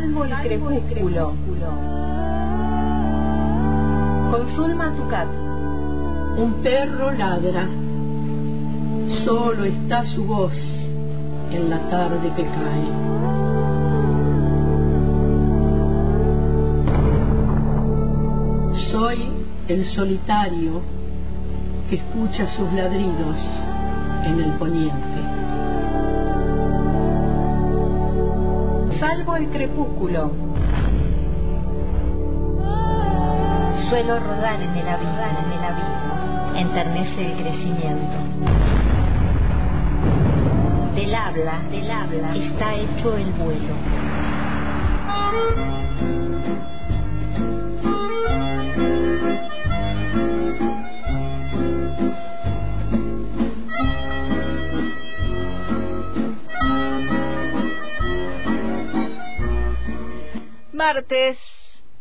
Salvo el crepúsculo. Con Zulma Tucat. Un perro ladra. Solo está su voz en la tarde que cae. Soy el solitario que escucha sus ladridos en el poniente. Salvo el crepúsculo. Suelo rodar en el abismo, en el abismo, enternece el crecimiento. Del habla, del habla, está hecho el vuelo. Martes,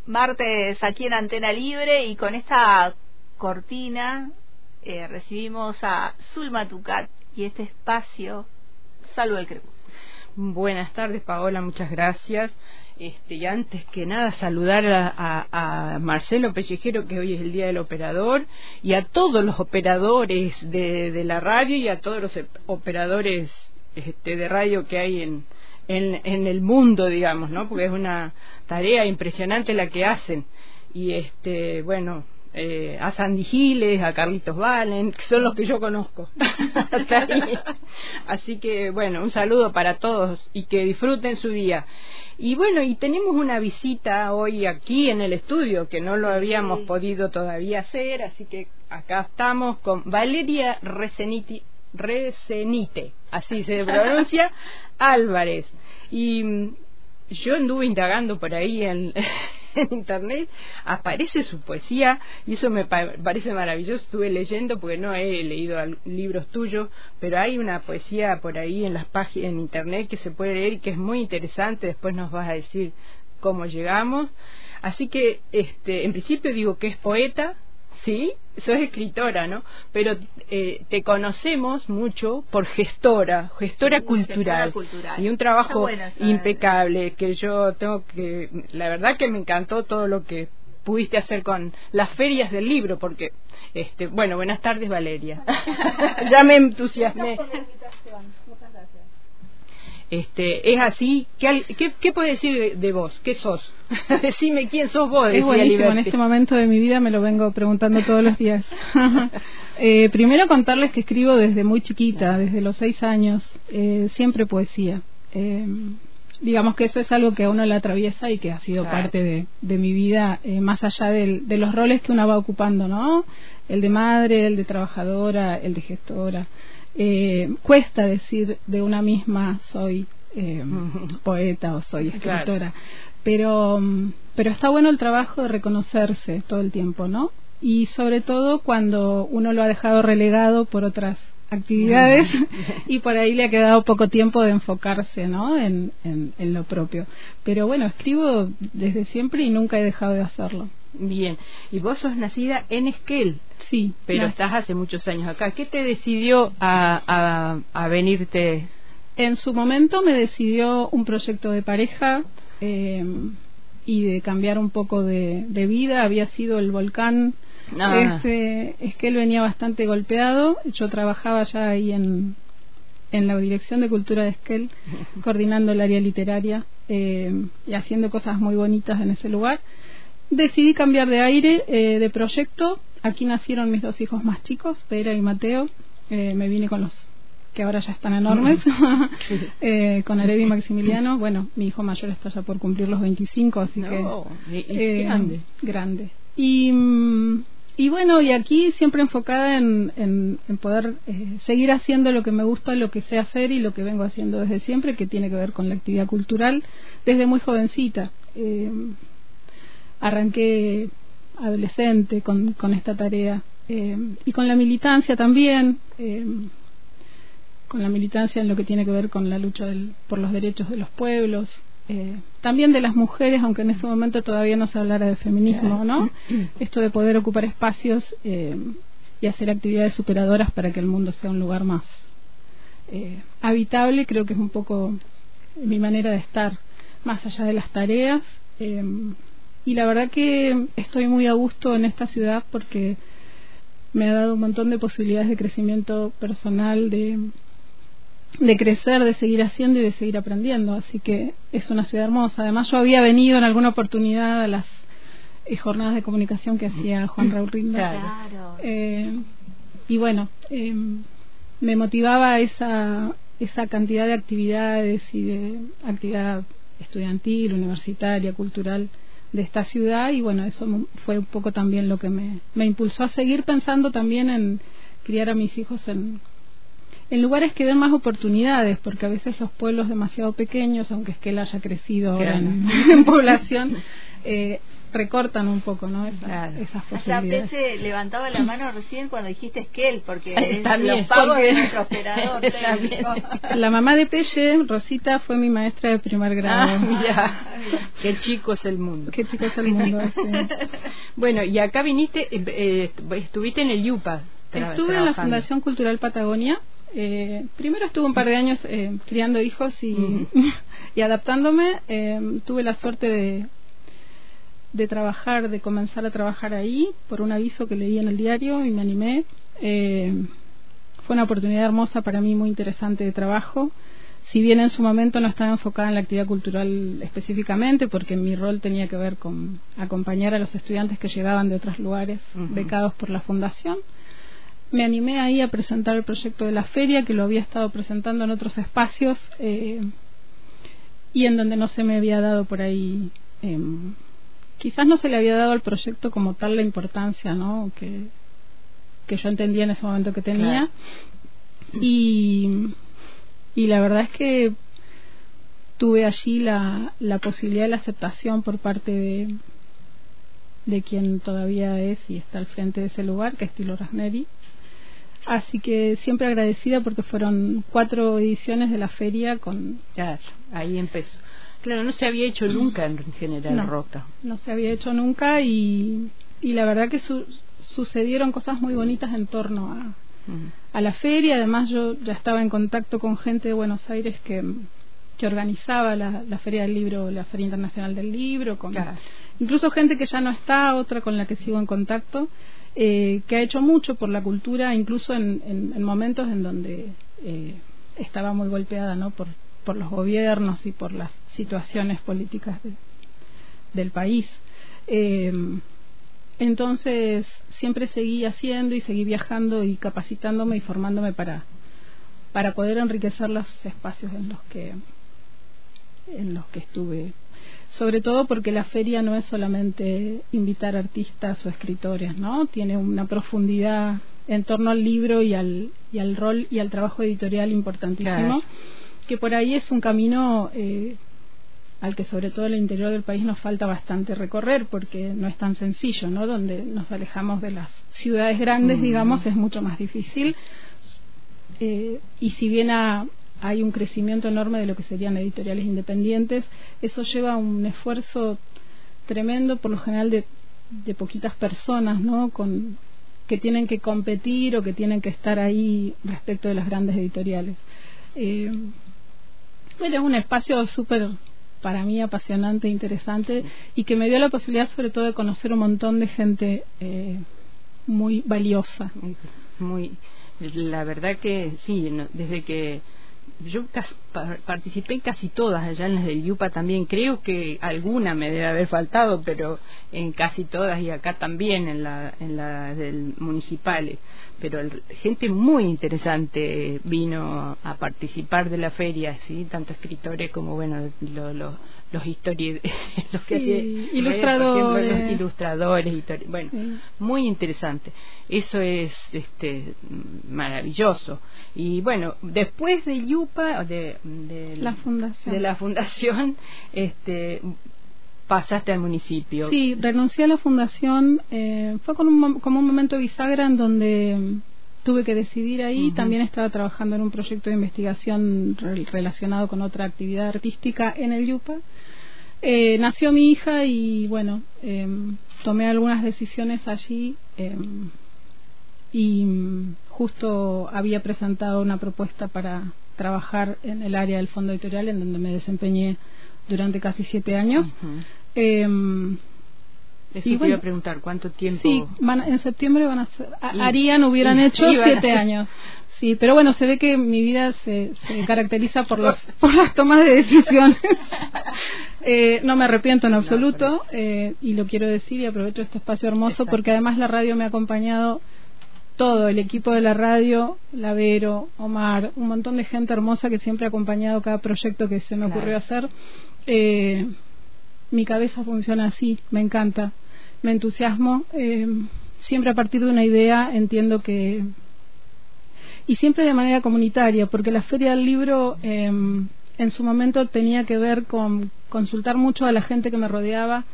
martes aquí en Antena Libre y con esta cortina eh, recibimos a Zulma Tucat y este espacio Salvo el Crepúsculo. Buenas tardes, Paola, muchas gracias. Este, y antes que nada, saludar a, a, Marcelo Pellejero, que hoy es el Día del Operador, y a todos los operadores de, la radio y a todos los operadores este, de radio que hay en, en, en el mundo, digamos, ¿no? Porque es una tarea impresionante la que hacen. Y este, bueno, eh, a Sandy Giles, a Carlitos Valen, que son los que yo conozco. Así que, bueno, un saludo para todos y que disfruten su día. Y bueno, y tenemos una visita hoy aquí en el estudio, que no lo habíamos podido todavía hacer, así que acá estamos con Valeria Reseniti, Resenite, así se pronuncia, Álvarez. Y mm, yo anduve indagando por ahí en, internet, aparece su poesía y eso me parece maravilloso. Estuve leyendo porque no he leído libros tuyos, pero hay una poesía por ahí en las páginas en internet que se puede leer y que es muy interesante. Después nos vas a decir cómo llegamos. Así que, este, en principio digo que es poeta, sí, sos escritora, ¿no? Pero eh, te conocemos mucho por gestora, gestora, cultural, y un trabajo impecable que yo tengo que, la verdad que me encantó todo lo que pudiste hacer con las ferias del libro, porque, este, bueno, buenas tardes Valeria, ya me entusiasmé. Este, es así. ¿Qué, qué, qué puedes decir de, vos? ¿Qué sos? Decime quién sos vos. Es buenísimo. En este momento de mi vida me lo vengo preguntando todos los días. eh, primero contarles que escribo desde muy chiquita, desde los seis años, eh, siempre poesía. Eh, digamos que eso es algo que a uno le atraviesa y que ha sido parte de, de, mi vida, eh, más allá del, de los roles que uno va ocupando, ¿no? El de madre, el de trabajadora, el de gestora eh, cuesta decir de una misma soy eh, poeta o soy escritora, pero, pero está bueno el trabajo de reconocerse todo el tiempo, ¿no? Y sobre todo cuando uno lo ha dejado relegado por otras actividades y por ahí le ha quedado poco tiempo de enfocarse ¿no? En, en, en, lo propio. Pero bueno, escribo desde siempre y nunca he dejado de hacerlo. Bien, y vos sos nacida en Esquel. Sí. Pero estás hace muchos años acá. ¿Qué te decidió a, a, a, venirte? En su momento me decidió un proyecto de pareja eh, y de cambiar un poco de, de vida. Había sido el volcán. Ah. Este, Esquel venía bastante golpeado. Yo trabajaba ya ahí en, en la Dirección de Cultura de Esquel, coordinando el área literaria eh, y haciendo cosas muy bonitas en ese lugar decidí cambiar de aire, eh, de proyecto. Aquí nacieron mis dos hijos más chicos, Pera y Mateo. Eh, me vine con los que ahora ya están enormes, eh, con Aredi y Maximiliano. Bueno, mi hijo mayor está ya por cumplir los 25, así que... Eh, grande. Grande. Y, y bueno, y aquí siempre enfocada en, en, en poder eh, seguir haciendo lo que me gusta, lo que sé hacer y lo que vengo haciendo desde siempre, que tiene que ver con la actividad cultural, desde muy jovencita. Eh, arranqué adolescente con, con esta tarea eh, y con la militancia también, eh, con la militancia en lo que tiene que ver con la lucha del, por los derechos de los pueblos, eh, también de las mujeres, aunque en ese momento todavía no se hablara de feminismo, ¿no? Esto de poder ocupar espacios eh, y hacer actividades superadoras para que el mundo sea un lugar más habitable, creo que es un poco mi manera de estar más allá de las tareas. Y la verdad que estoy muy a gusto en esta ciudad porque me ha dado un montón de posibilidades de crecimiento personal, de, de crecer, de seguir haciendo y de seguir aprendiendo. Así que es una ciudad hermosa. Además, yo había venido en alguna oportunidad a las eh, jornadas de comunicación que hacía Juan Raúl Rinda. Claro. Eh, y bueno, eh, me motivaba esa, esa cantidad de actividades y de actividad estudiantil, universitaria, cultural de esta ciudad y bueno, eso fue un poco también lo que me, me impulsó a seguir pensando también en criar a mis hijos en, en lugares que den más oportunidades, porque a veces los pueblos demasiado pequeños, aunque es que él haya crecido en, en, población, eh, recortan un poco, ¿no? Esas, claro. esas posibilidades. O sea, Pese levantaba la mano recién cuando dijiste Esquel, porque es también, los pagos de nuestro operador La mamá de Pelle, Rosita, fue mi maestra de primer grado. Ah, mira. Qué chico es el mundo. Qué chico es el mundo, sí. Bueno, y acá viniste, eh, eh, estuviste en el Yupa. Estuve en la Fundación Cultural Patagonia. Eh, primero estuve un par de años eh, criando hijos y, uh -huh. y adaptándome. Eh, tuve la suerte de de trabajar, de comenzar a trabajar ahí por un aviso que leí en el diario y me animé. Eh, fue una oportunidad hermosa para mí, muy interesante de trabajo. Si bien en su momento no estaba enfocada en la actividad cultural específicamente, porque mi rol tenía que ver con acompañar a los estudiantes que llegaban de otros lugares uh -huh. becados por la fundación, me animé ahí a presentar el proyecto de la feria, que lo había estado presentando en otros espacios eh, y en donde no se me había dado por ahí. Eh, quizás no se le había dado al proyecto como tal la importancia ¿no? que, que yo entendía en ese momento que tenía. Claro. Y, y la verdad es que tuve allí la, la posibilidad de la aceptación por parte de, de quien todavía es y está al frente de ese lugar, que es Tilo Rasneri. Así que siempre agradecida porque fueron cuatro ediciones de la feria con... Claro, ahí empezó. Claro, no se había hecho nunca en General no, Roca. No se había hecho nunca y, y la verdad que su, sucedieron cosas muy bonitas en torno a, uh-huh. a la feria. Además, yo ya estaba en contacto con gente de Buenos Aires que, que organizaba la, la Feria del Libro, la Feria Internacional del Libro, con claro. incluso gente que ya no está, otra con la que sigo en contacto, eh, que ha hecho mucho por la cultura, incluso en, en, en momentos en donde eh, estaba muy golpeada ¿no? por, por los gobiernos y por las situaciones políticas de, del país. Eh, entonces siempre seguí haciendo y seguí viajando y capacitándome y formándome para para poder enriquecer los espacios en los que en los que estuve sobre todo porque la feria no es solamente invitar artistas o escritores no tiene una profundidad en torno al libro y al y al rol y al trabajo editorial importantísimo claro. que por ahí es un camino eh, al que sobre todo el interior del país nos falta bastante recorrer porque no es tan sencillo, ¿no? Donde nos alejamos de las ciudades grandes, mm. digamos, es mucho más difícil. Eh, y si bien ha, hay un crecimiento enorme de lo que serían editoriales independientes, eso lleva un esfuerzo tremendo, por lo general de, de poquitas personas, ¿no? Con, que tienen que competir o que tienen que estar ahí respecto de las grandes editoriales. Eh, bueno, es un espacio súper para mí apasionante e interesante y que me dio la posibilidad sobre todo de conocer un montón de gente eh, muy valiosa. Muy, la verdad que sí, no, desde que yo participé en casi todas allá en las del Yupa también creo que alguna me debe haber faltado pero en casi todas y acá también en la en la del municipales pero el, gente muy interesante vino a participar de la feria sí tanto escritores como bueno lo, lo, los historiadores los que sí, ilustradores ejemplo, los ilustradores histori bueno sí. muy interesante. Eso es este maravilloso. Y bueno después de Yupa de, de la fundación. de la fundación este pasaste al municipio. Sí renuncié a la fundación eh, fue con un, como un momento bisagra en donde tuve que decidir ahí. Uh -huh. También estaba trabajando en un proyecto de investigación re relacionado con otra actividad artística en el Yupa. Eh, nació mi hija y bueno, eh, tomé algunas decisiones allí eh, y justo había presentado una propuesta para trabajar en el área del fondo editorial en donde me desempeñé durante casi siete años. Em, eso te iba a preguntar, ¿cuánto tiempo? Sí, en septiembre van a ser, harían, hubieran hecho siete años. Sí, pero bueno, se ve que mi vida se, caracteriza por, los, por las tomas de decisiones. eh, no me arrepiento en absoluto eh, y lo quiero decir y aprovecho este espacio hermoso porque además la radio me ha acompañado todo, el equipo de la radio, Lavero, Omar, un montón de gente hermosa que siempre ha acompañado cada proyecto que se me ocurrió hacer. Eh, mi cabeza funciona así, me encanta, me entusiasmo. Eh, siempre a partir de una idea entiendo que y siempre de manera comunitaria, porque la Feria del Libro em, en su momento tenía que ver con consultar mucho a la gente que me rodeaba,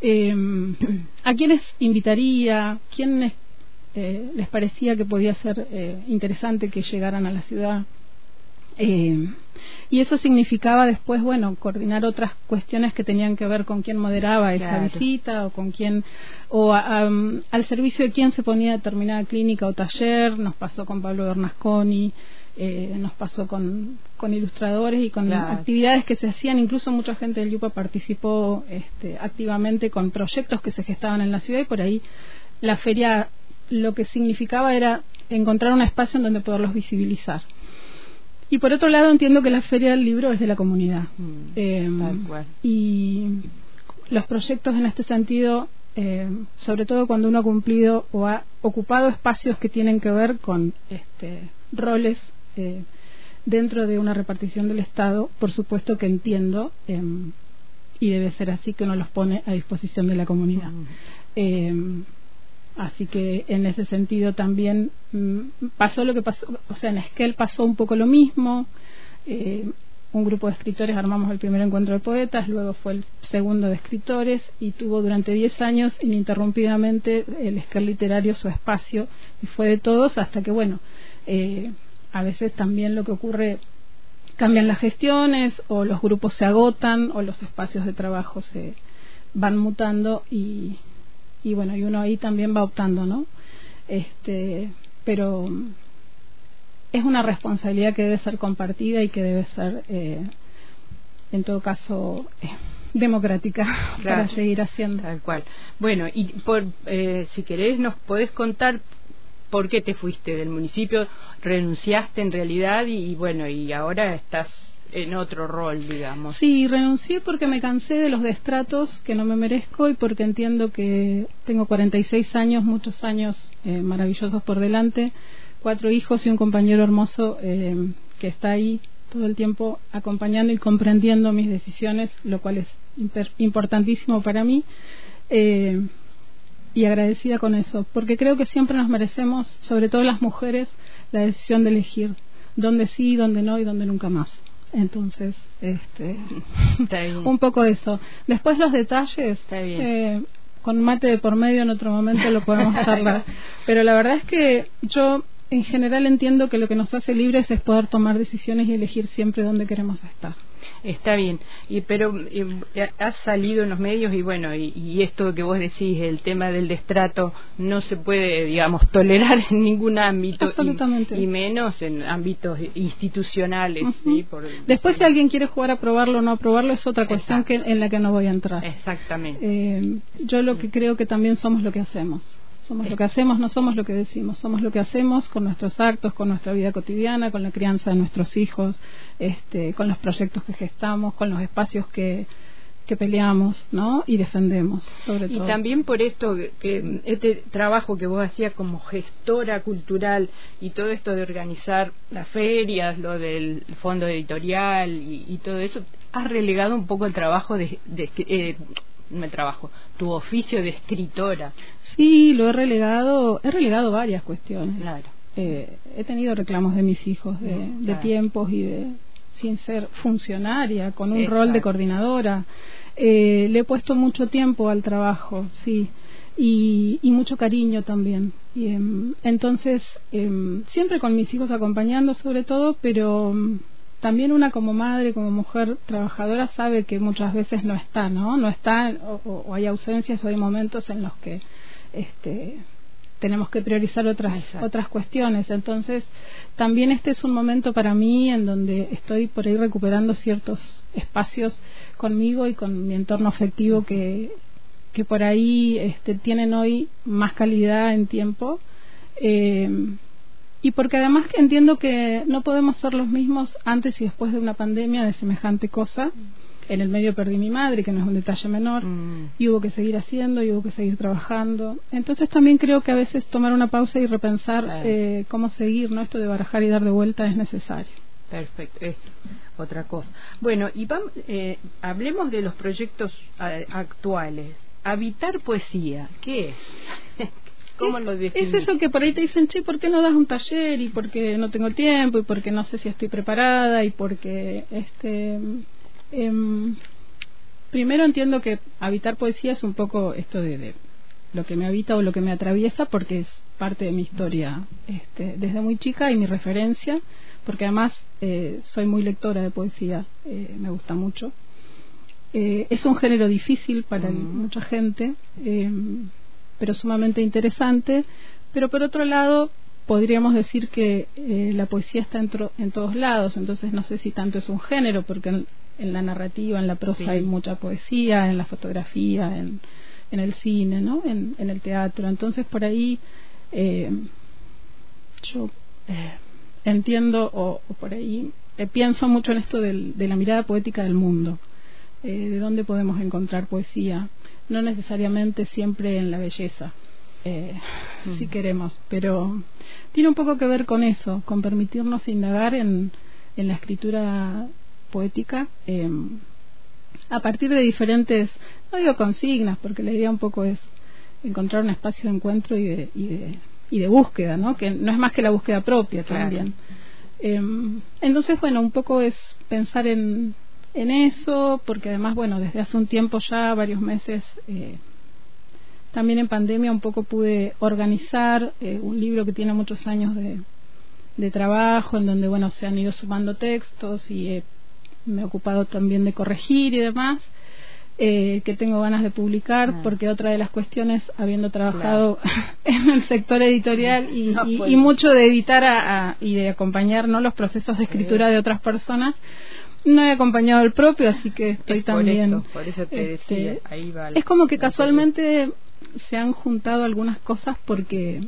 em, a quiénes invitaría, quiénes eh, les parecía que podía ser eh, interesante que llegaran a la ciudad. Eh, y eso significaba después, bueno, coordinar otras cuestiones que tenían que ver con quién moderaba esa visita o con quién, o al servicio de quién se ponía determinada clínica o taller. Nos pasó con Pablo Bernasconi, eh, nos pasó con, con ilustradores y con actividades que se hacían. Incluso mucha gente del Yupa participó este, activamente con proyectos que se gestaban en la ciudad y por ahí la feria lo que significaba era encontrar un espacio en donde poderlos visibilizar. Y por otro lado entiendo que la Feria del Libro es de la comunidad. Mm, eh, y los proyectos en este sentido, eh, sobre todo cuando uno ha cumplido o ha ocupado espacios que tienen que ver con este, roles eh, dentro de una repartición del Estado, por supuesto que entiendo, em, y debe ser así, que uno los pone a disposición de la comunidad. Mm. Así que en ese sentido también mm, pasó lo que pasó, o sea, en Esquel pasó un poco lo mismo. Eh, un grupo de escritores armamos el primer encuentro de poetas, luego fue el segundo de escritores y tuvo durante 10 años ininterrumpidamente el Esquel literario su espacio y fue de todos hasta que, bueno, eh, a veces también lo que ocurre cambian las gestiones o los grupos se agotan o los espacios de trabajo se van mutando y, y bueno, y uno ahí también va optando, ¿no? Este, pero es una responsabilidad que debe ser compartida y que debe ser, eh, en todo caso, eh, democrática para seguir haciendo. Tal cual. Bueno, y por, eh, si querés, nos podés contar por qué te fuiste del municipio, renunciaste en realidad y bueno, y ahora estás en otro rol, digamos. Sí, renuncié porque me cansé de los destratos que no me merezco y porque entiendo que tengo 46 años, muchos años eh, maravillosos por delante, cuatro hijos y un compañero hermoso eh, que está ahí todo el tiempo acompañando y comprendiendo mis decisiones, lo cual es importantísimo para mí. Eh, y agradecida con eso, porque creo que siempre nos merecemos, sobre todo las mujeres, la decisión de elegir dónde sí, dónde no y dónde nunca más. Entonces, este, un poco de eso. Después los detalles, eh, con mate de por medio en otro momento lo podemos charlar. Pero la verdad es que yo en general entiendo que lo que nos hace libres es poder tomar decisiones y elegir siempre dónde queremos estar. Está bien, y pero has salido en los medios y bueno, y, esto que vos decís, el tema del destrato, no se puede, digamos, tolerar en ningún ámbito, Y, menos en ámbitos institucionales. Después, si alguien quiere jugar a probarlo o no aprobarlo, es otra cuestión que, en la que no voy a entrar. Exactamente. Eh, yo lo que creo que también somos lo que hacemos. Somos lo que hacemos, no somos lo que decimos, somos lo que hacemos con nuestros actos, con nuestra vida cotidiana, con la crianza de nuestros hijos, este, con los proyectos que gestamos, con los espacios que, que peleamos ¿no? y defendemos, sobre todo. Y también por esto, que este trabajo que vos hacías como gestora cultural y todo esto de organizar las ferias, lo del fondo editorial y, todo eso, has relegado un poco el trabajo de, de eh, el trabajo, tu oficio de escritora. Sí, lo he relegado, he relegado varias cuestiones. Claro. Eh, he tenido reclamos de mis hijos de, tiempos y de sin ser funcionaria, con un rol de coordinadora. Eh, le he puesto mucho tiempo al trabajo, sí, y, y mucho cariño también. Y, em, entonces, em, siempre con mis hijos acompañando sobre todo, pero em, también una como madre, como mujer trabajadora sabe que muchas veces no está, ¿no? No está o, hay ausencias o hay momentos en los que este tenemos que priorizar otras otras cuestiones. Entonces también este es un momento para mí en donde estoy por ahí recuperando ciertos espacios conmigo y con mi entorno afectivo que que por ahí este, tienen hoy más calidad en tiempo. Eh, y porque además que entiendo que no podemos ser los mismos antes y después de una pandemia de semejante cosa. En el medio perdí mi madre, que no es un detalle menor, Mm. y hubo que seguir haciendo, y hubo que seguir trabajando. Entonces también creo que a veces tomar una pausa y repensar Claro. eh, cómo seguir, ¿no? Esto de barajar y dar de vuelta es necesario. Perfecto, eso, otra cosa. Bueno, y vam- eh, hablemos de los proyectos eh, actuales. Habitar poesía, ¿qué es? ¿Cómo lo Es eso que por ahí te dicen, che, ¿por qué no das un taller? Y porque no tengo tiempo, y porque no sé si estoy preparada, y porque, este, em, primero entiendo que habitar poesía es un poco esto de, de lo que me habita o lo que me atraviesa, porque es parte de mi historia este, desde muy chica y mi referencia, porque además eh, soy muy lectora de poesía, eh, me gusta mucho. Eh, es un género difícil para Mm. mucha gente, eh, pero sumamente interesante. Pero por otro lado, podríamos decir que eh, la poesía está en, tro- en todos lados, entonces no sé si tanto es un género, porque en, en la narrativa, en la prosa Sí. hay mucha poesía, en la fotografía, en, en el cine, ¿no? en, en el teatro. Entonces por ahí eh, yo eh, entiendo o, o por ahí eh, pienso mucho en esto del- de la mirada poética del mundo eh, de dónde podemos encontrar poesía, no necesariamente siempre en la belleza, eh, Mm. si queremos, pero tiene un poco que ver con eso, con permitirnos indagar en, en la escritura poética eh, a partir de diferentes, no digo consignas, porque la idea un poco es encontrar un espacio de encuentro y de, y de, y de búsqueda, ¿no? que no es más que la búsqueda propia Claro. también. Eh, entonces, bueno, un poco es pensar en, en eso, porque además, bueno, desde hace un tiempo ya, varios meses, eh, también en pandemia un poco pude organizar eh, un libro que tiene muchos años de, de trabajo, en donde, bueno, se han ido sumando textos y eh, me he ocupado también de corregir y demás. eh, que tengo ganas de publicar Ah. porque otra de las cuestiones habiendo trabajado en el sector editorial y, No y- mucho de editar a- a- y de acompañar no los procesos de escritura de otras personas no he acompañado el propio así que estoy Es por también eso, por eso te este, decía, ahí va la- es como que casualmente se han juntado algunas cosas porque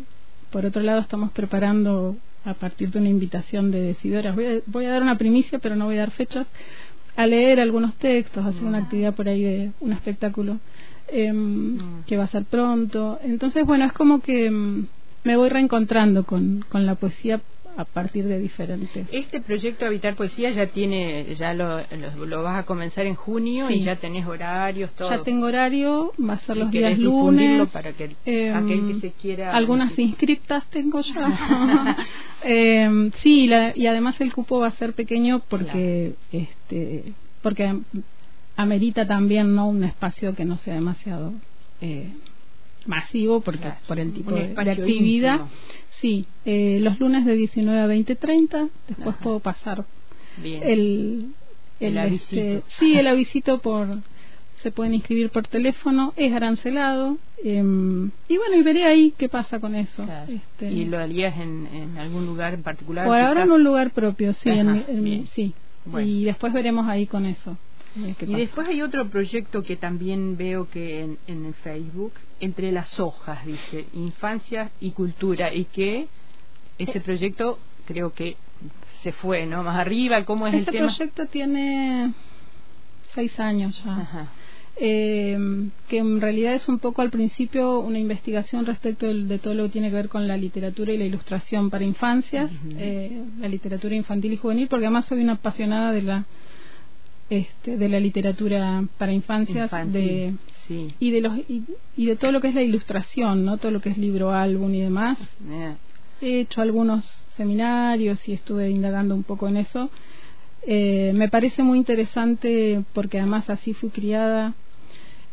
por otro lado estamos preparando a partir de una invitación de decidoras. Voy a, voy a dar una primicia pero no voy a dar fechas a leer algunos textos a hacer una actividad por ahí de un espectáculo em, Mm. que va a ser pronto. Entonces bueno es como que em, me voy reencontrando con, con la poesía a partir de diferentes Este proyecto Habitar Poesía ya tiene, ya lo, lo, lo vas a comenzar en junio Sí. y ya tenés horarios, todo. ya tengo horario va a ser Si los días lunes para que Em, aquel que se quiera algunas inscriptas tengo ya Em, sí la- y además el cupo va a ser pequeño porque este porque amerita también no un espacio que no sea demasiado eh, masivo porque Claro, por el tipo de, de actividad íntimo. Sí eh, los lunes de 19 a 20 30 después Ajá. puedo pasar Bien. el El avisito. este, sí el avisito por se pueden inscribir por teléfono es arancelado em, y bueno y veré ahí qué pasa con eso Claro. Este, ¿Y lo harías en, en algún lugar en particular? por ahora en un lugar propio sí en Ajá, en sí Bueno. y después veremos ahí con eso eh, Y después hay otro proyecto que también veo que en, en el Facebook, Entre las hojas, dice, Infancia y Cultura, y que Eh. ese proyecto creo que se fue, ¿no? Más arriba, ¿cómo es ese el tema? proyecto tiene seis años ya Ajá. eh, que en realidad es un poco al principio una investigación respecto de todo lo que tiene que ver con la literatura y la ilustración para infancias, eh, la literatura infantil y juvenil, porque además soy una apasionada de la este, de la literatura para infancias Infantil, de sí. y de los y, y de todo lo que es la ilustración, no todo lo que es libro, álbum y demás. Eh, He hecho algunos seminarios y estuve indagando un poco en eso. Eh, me parece muy interesante porque además así fui criada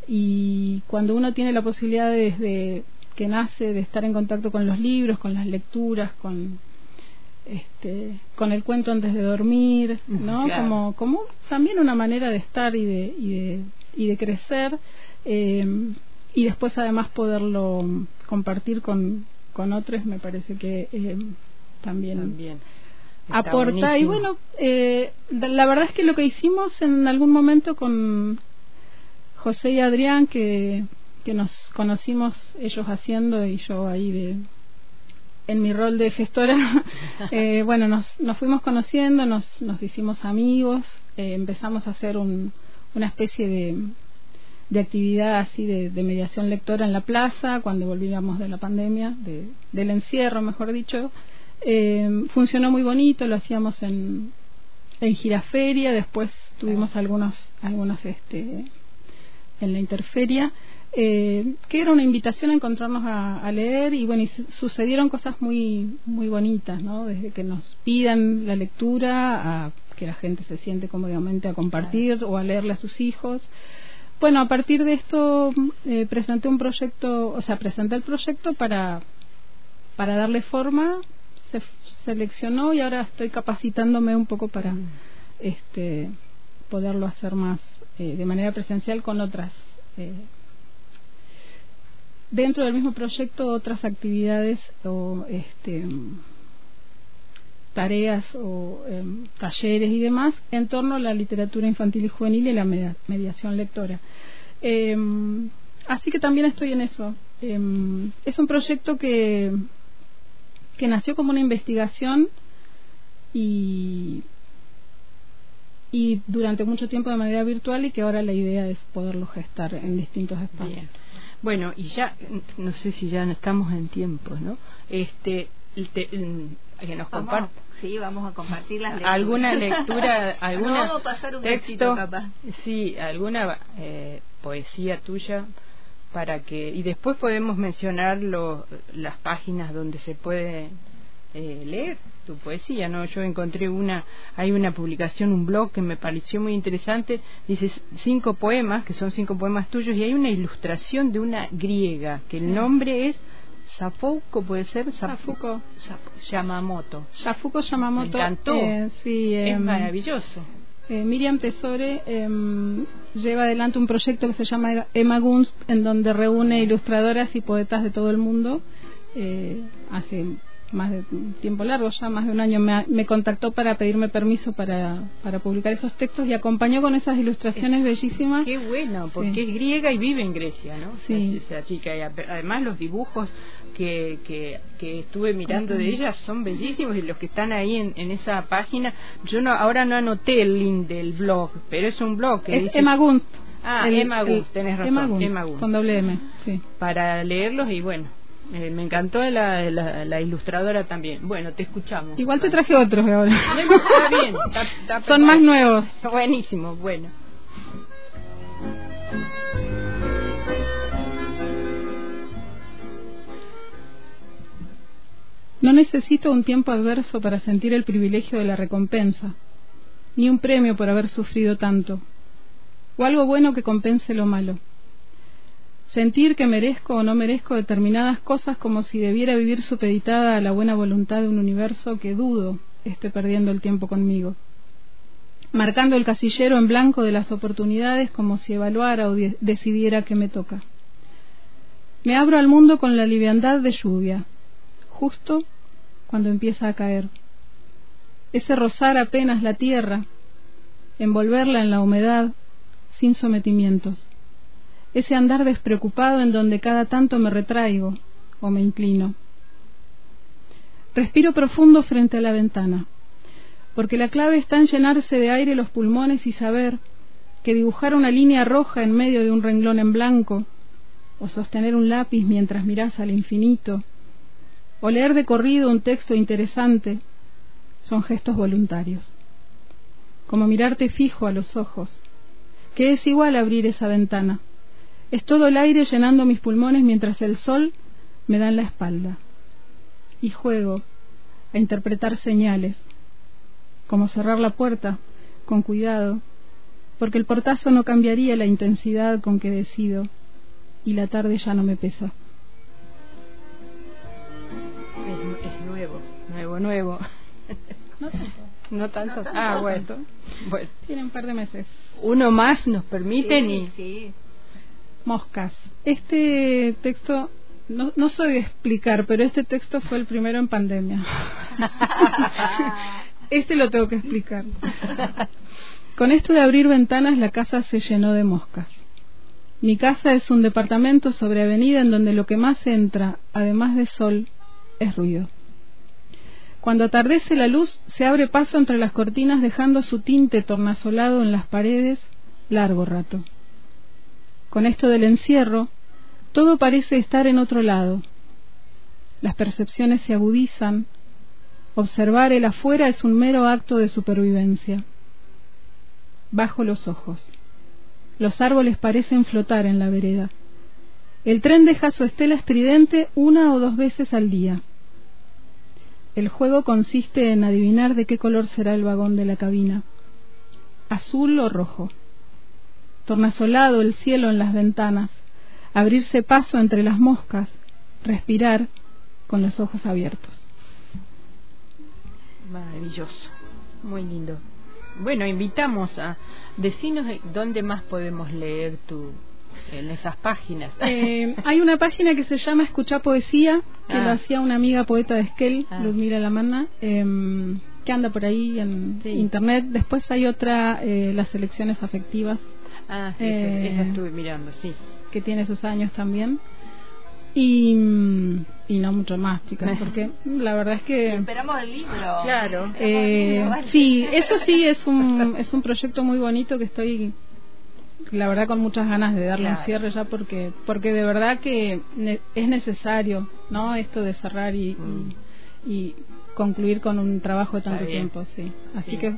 y cuando uno tiene la posibilidad de, desde que nace de estar en contacto con los libros, con las lecturas, con este, con el cuento antes de dormir, ¿no? Claro. Como como también una manera de estar y de y de, y de crecer eh, y después además poderlo compartir con con otros me parece que eh, también, También. Aporta. Y bueno, eh, la verdad es que lo que hicimos en algún momento con José y Adrián, que, que nos conocimos ellos haciendo y yo ahí de en mi rol de gestora, eh, bueno, nos, nos fuimos conociendo, nos, nos hicimos amigos, eh, empezamos a hacer un, una especie de, de actividad así de, de mediación lectora en la plaza cuando volvíamos de la pandemia, de, del encierro, mejor dicho. Eh, funcionó muy bonito, lo hacíamos en, en giraferia, después tuvimos algunos, algunos este, en la interferia, eh, que era una invitación a encontrarnos a, leer y bueno, y su- sucedieron cosas muy, muy bonitas, ¿no? Desde que nos pidan la lectura a que la gente se siente cómodamente a compartir o a leerle a sus hijos. Bueno, a partir de esto eh, presenté un proyecto, o sea, presenté el proyecto para, para darle forma, se seleccionó y ahora estoy capacitándome un poco para este, poderlo hacer más eh, de manera presencial con otras. eh, dentro del mismo proyecto, otras actividades o este, tareas o em, talleres y demás en torno a la literatura infantil y juvenil y la media- mediación lectora. Em, así que también estoy en eso. Em, es un proyecto que, que nació como una investigación y, durante mucho tiempo de manera virtual y que ahora la idea es poderlo gestar en distintos espacios. Bueno, y ya, no sé si ya no estamos en tiempo, ¿no? Este, te- mm, que nos Vamos, comparta sí, vamos a compartir las lecturas. alguna lectura, alguna No, vamos a pasar un texto, capaz. sí, alguna eh, poesía tuya para que y después podemos mencionar lo- las páginas donde se puede eh, leer tu poesía, ¿no? Yo encontré una, hay una publicación, un blog que me pareció muy interesante, dice cinco poemas, que son cinco poemas tuyos, y hay una ilustración de una griega, que el nombre es Safouko, puede ser Safuko. Saf- Yamamoto. Yafuko Yamamoto. Me encantó. eh, sí, Es em, maravilloso. eh, Miriam Tesore em, lleva adelante un proyecto que se llama Emma Gunst, en donde reúne ilustradoras y poetas de todo el mundo. Eh, hace más de un tiempo largo, ya más de un año, me, me contactó para pedirme permiso para, para publicar esos textos y acompañó con esas ilustraciones bellísimas. Qué bueno, porque Sí. es griega y vive en Grecia, ¿no? Sí. Esa, esa chica. Y además los dibujos que, que, que estuve mirando de ella son bellísimos y los que están ahí en, en esa página. Yo no ahora no anoté el link del blog, pero es un blog que Es dice- Emma Gunst. Ah, El- Emma Gunst, tenés razón, Emma Gunst, Emma Gunst. Con doble M, sí. para leerlos y bueno. Eh, me encantó la, la, la ilustradora también. Bueno, te escuchamos. Igual te traje otros de ahora. No, Está bien, está- está Son más nuevos. Buenísimo, bueno. No necesito un tiempo adverso para sentir el privilegio de la recompensa, ni un premio por haber sufrido tanto, o algo bueno que compense lo malo. Sentir que merezco o no merezco determinadas cosas como si debiera vivir supeditada a la buena voluntad de un universo que dudo esté perdiendo el tiempo conmigo. Marcando el casillero en blanco de las oportunidades como si evaluara o de- decidiera qué me toca. Me abro al mundo con la liviandad de lluvia, justo cuando empieza a caer. Ese rozar apenas la tierra, envolverla en la humedad sin sometimientos. Ese andar despreocupado en donde cada tanto me retraigo o me inclino. Respiro profundo frente a la ventana, porque la clave está en llenarse de aire los pulmones y saber que dibujar una línea roja en medio de un renglón en blanco, o sostener un lápiz mientras miras al infinito, o leer de corrido un texto interesante, son gestos voluntarios. Como mirarte fijo a los ojos, que es igual abrir esa ventana. Es todo el aire llenando mis pulmones mientras el sol me da en la espalda. Y juego a interpretar señales, como cerrar la puerta con cuidado, porque el portazo no cambiaría la intensidad con que decido y la tarde ya no me pesa. Es, es nuevo, nuevo, nuevo. No tanto. No tanto. tanto, ah, no bueno. tanto. bueno. Tiene un par de meses. Uno más nos permiten Sí, y sí. Moscas. Este texto no, no soy de explicar, pero este texto fue el primero en pandemia. este lo tengo que explicar. Con esto de abrir ventanas, la casa se llenó de moscas. Mi casa es un departamento sobre avenida en donde lo que más entra, además de sol, es ruido. Cuando atardece la luz, se abre paso entre las cortinas dejando su tinte tornasolado en las paredes largo rato. Con esto del encierro, todo parece estar en otro lado. Las percepciones se agudizan. Observar el afuera es un mero acto de supervivencia. Bajo los ojos. Los árboles parecen flotar en la vereda. El tren deja su estela estridente una o dos veces al día. El juego consiste en adivinar de qué color será el vagón de la cabina, azul o rojo. Tornasolado el cielo en las ventanas, abrirse paso entre las moscas, respirar con los ojos abiertos. Maravilloso, muy lindo. Bueno, invitamos a decirnos dónde más podemos leer tu en esas páginas. Eh, hay una página que se llama Escuchar Poesía, que lo ah. hacía una amiga poeta de Esquel, ah. Ludmila Lamanna, eh, que anda por ahí en internet. Después hay otra, eh, Las Selecciones Afectivas. Ah, sí, esa eh, estuve mirando, sí que tiene sus años también. Y, y no mucho más, chicas, porque la verdad es que... Esperamos el libro. Claro. Eh, sí, eso sí es un, es un proyecto muy bonito que estoy, la verdad, con muchas ganas de darle un cierre ya, porque porque de verdad que es necesario, ¿no? Esto de cerrar y, y, concluir con un trabajo de tanto tiempo, sí. Así que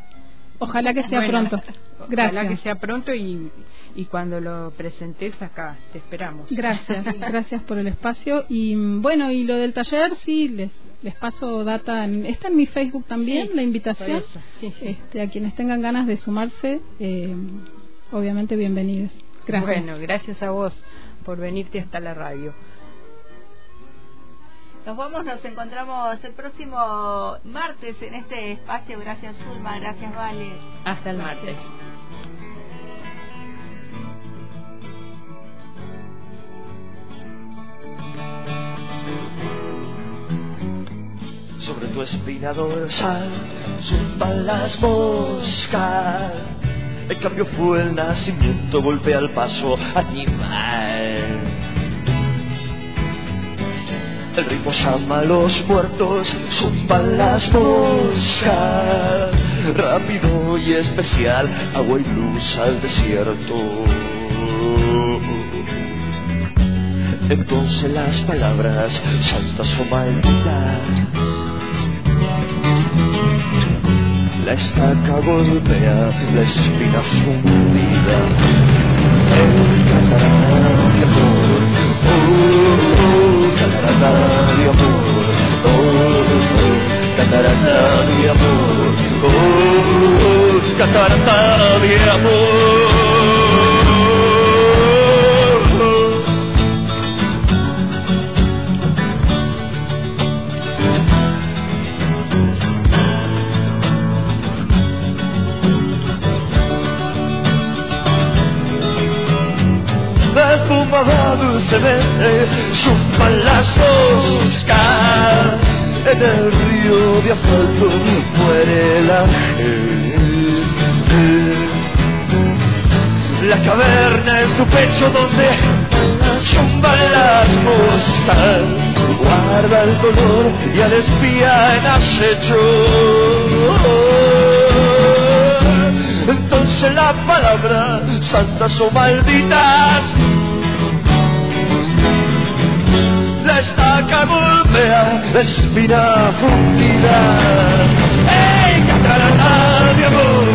ojalá que sea pronto. Gracias. Ojalá que sea pronto y y cuando lo presentes acá te esperamos. Gracias, gracias por el espacio y bueno, y lo del taller sí les les paso data, está en mi Facebook también la invitación. Este, a quienes tengan ganas de sumarse, eh, obviamente bienvenidos. Gracias. Bueno, gracias a vos por venirte hasta la radio. Nos vamos, nos encontramos el próximo martes en este espacio. Gracias, Zulma. Gracias, Vale. Hasta el martes. Sobre tu espina dorsal zumban las moscas. El cambio fue el nacimiento, golpea el paso animal. El ritmo llama a los muertos, zumban las moscas. Rápido y especial, agua y luz al desierto. Entonces las palabras santas o malditas la estaca golpea la espina fundida. El catarata de amor, oh, catarata de amor, oh, catarata de amor, oh, catarata de amor. Se vende, chupan las moscas. En el río de asfalto muere la. La caverna en tu pecho donde chumban las moscas. Guarda el dolor y al espía en acecho. Entonces la palabra, santas o malditas, la estaca golpea la espina fundida. ¡Ey, catarata de amor!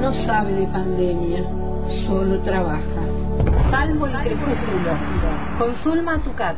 no sabe de pandemia, solo trabaja. Salvo el crepúsculo. Con Zulma Tucat.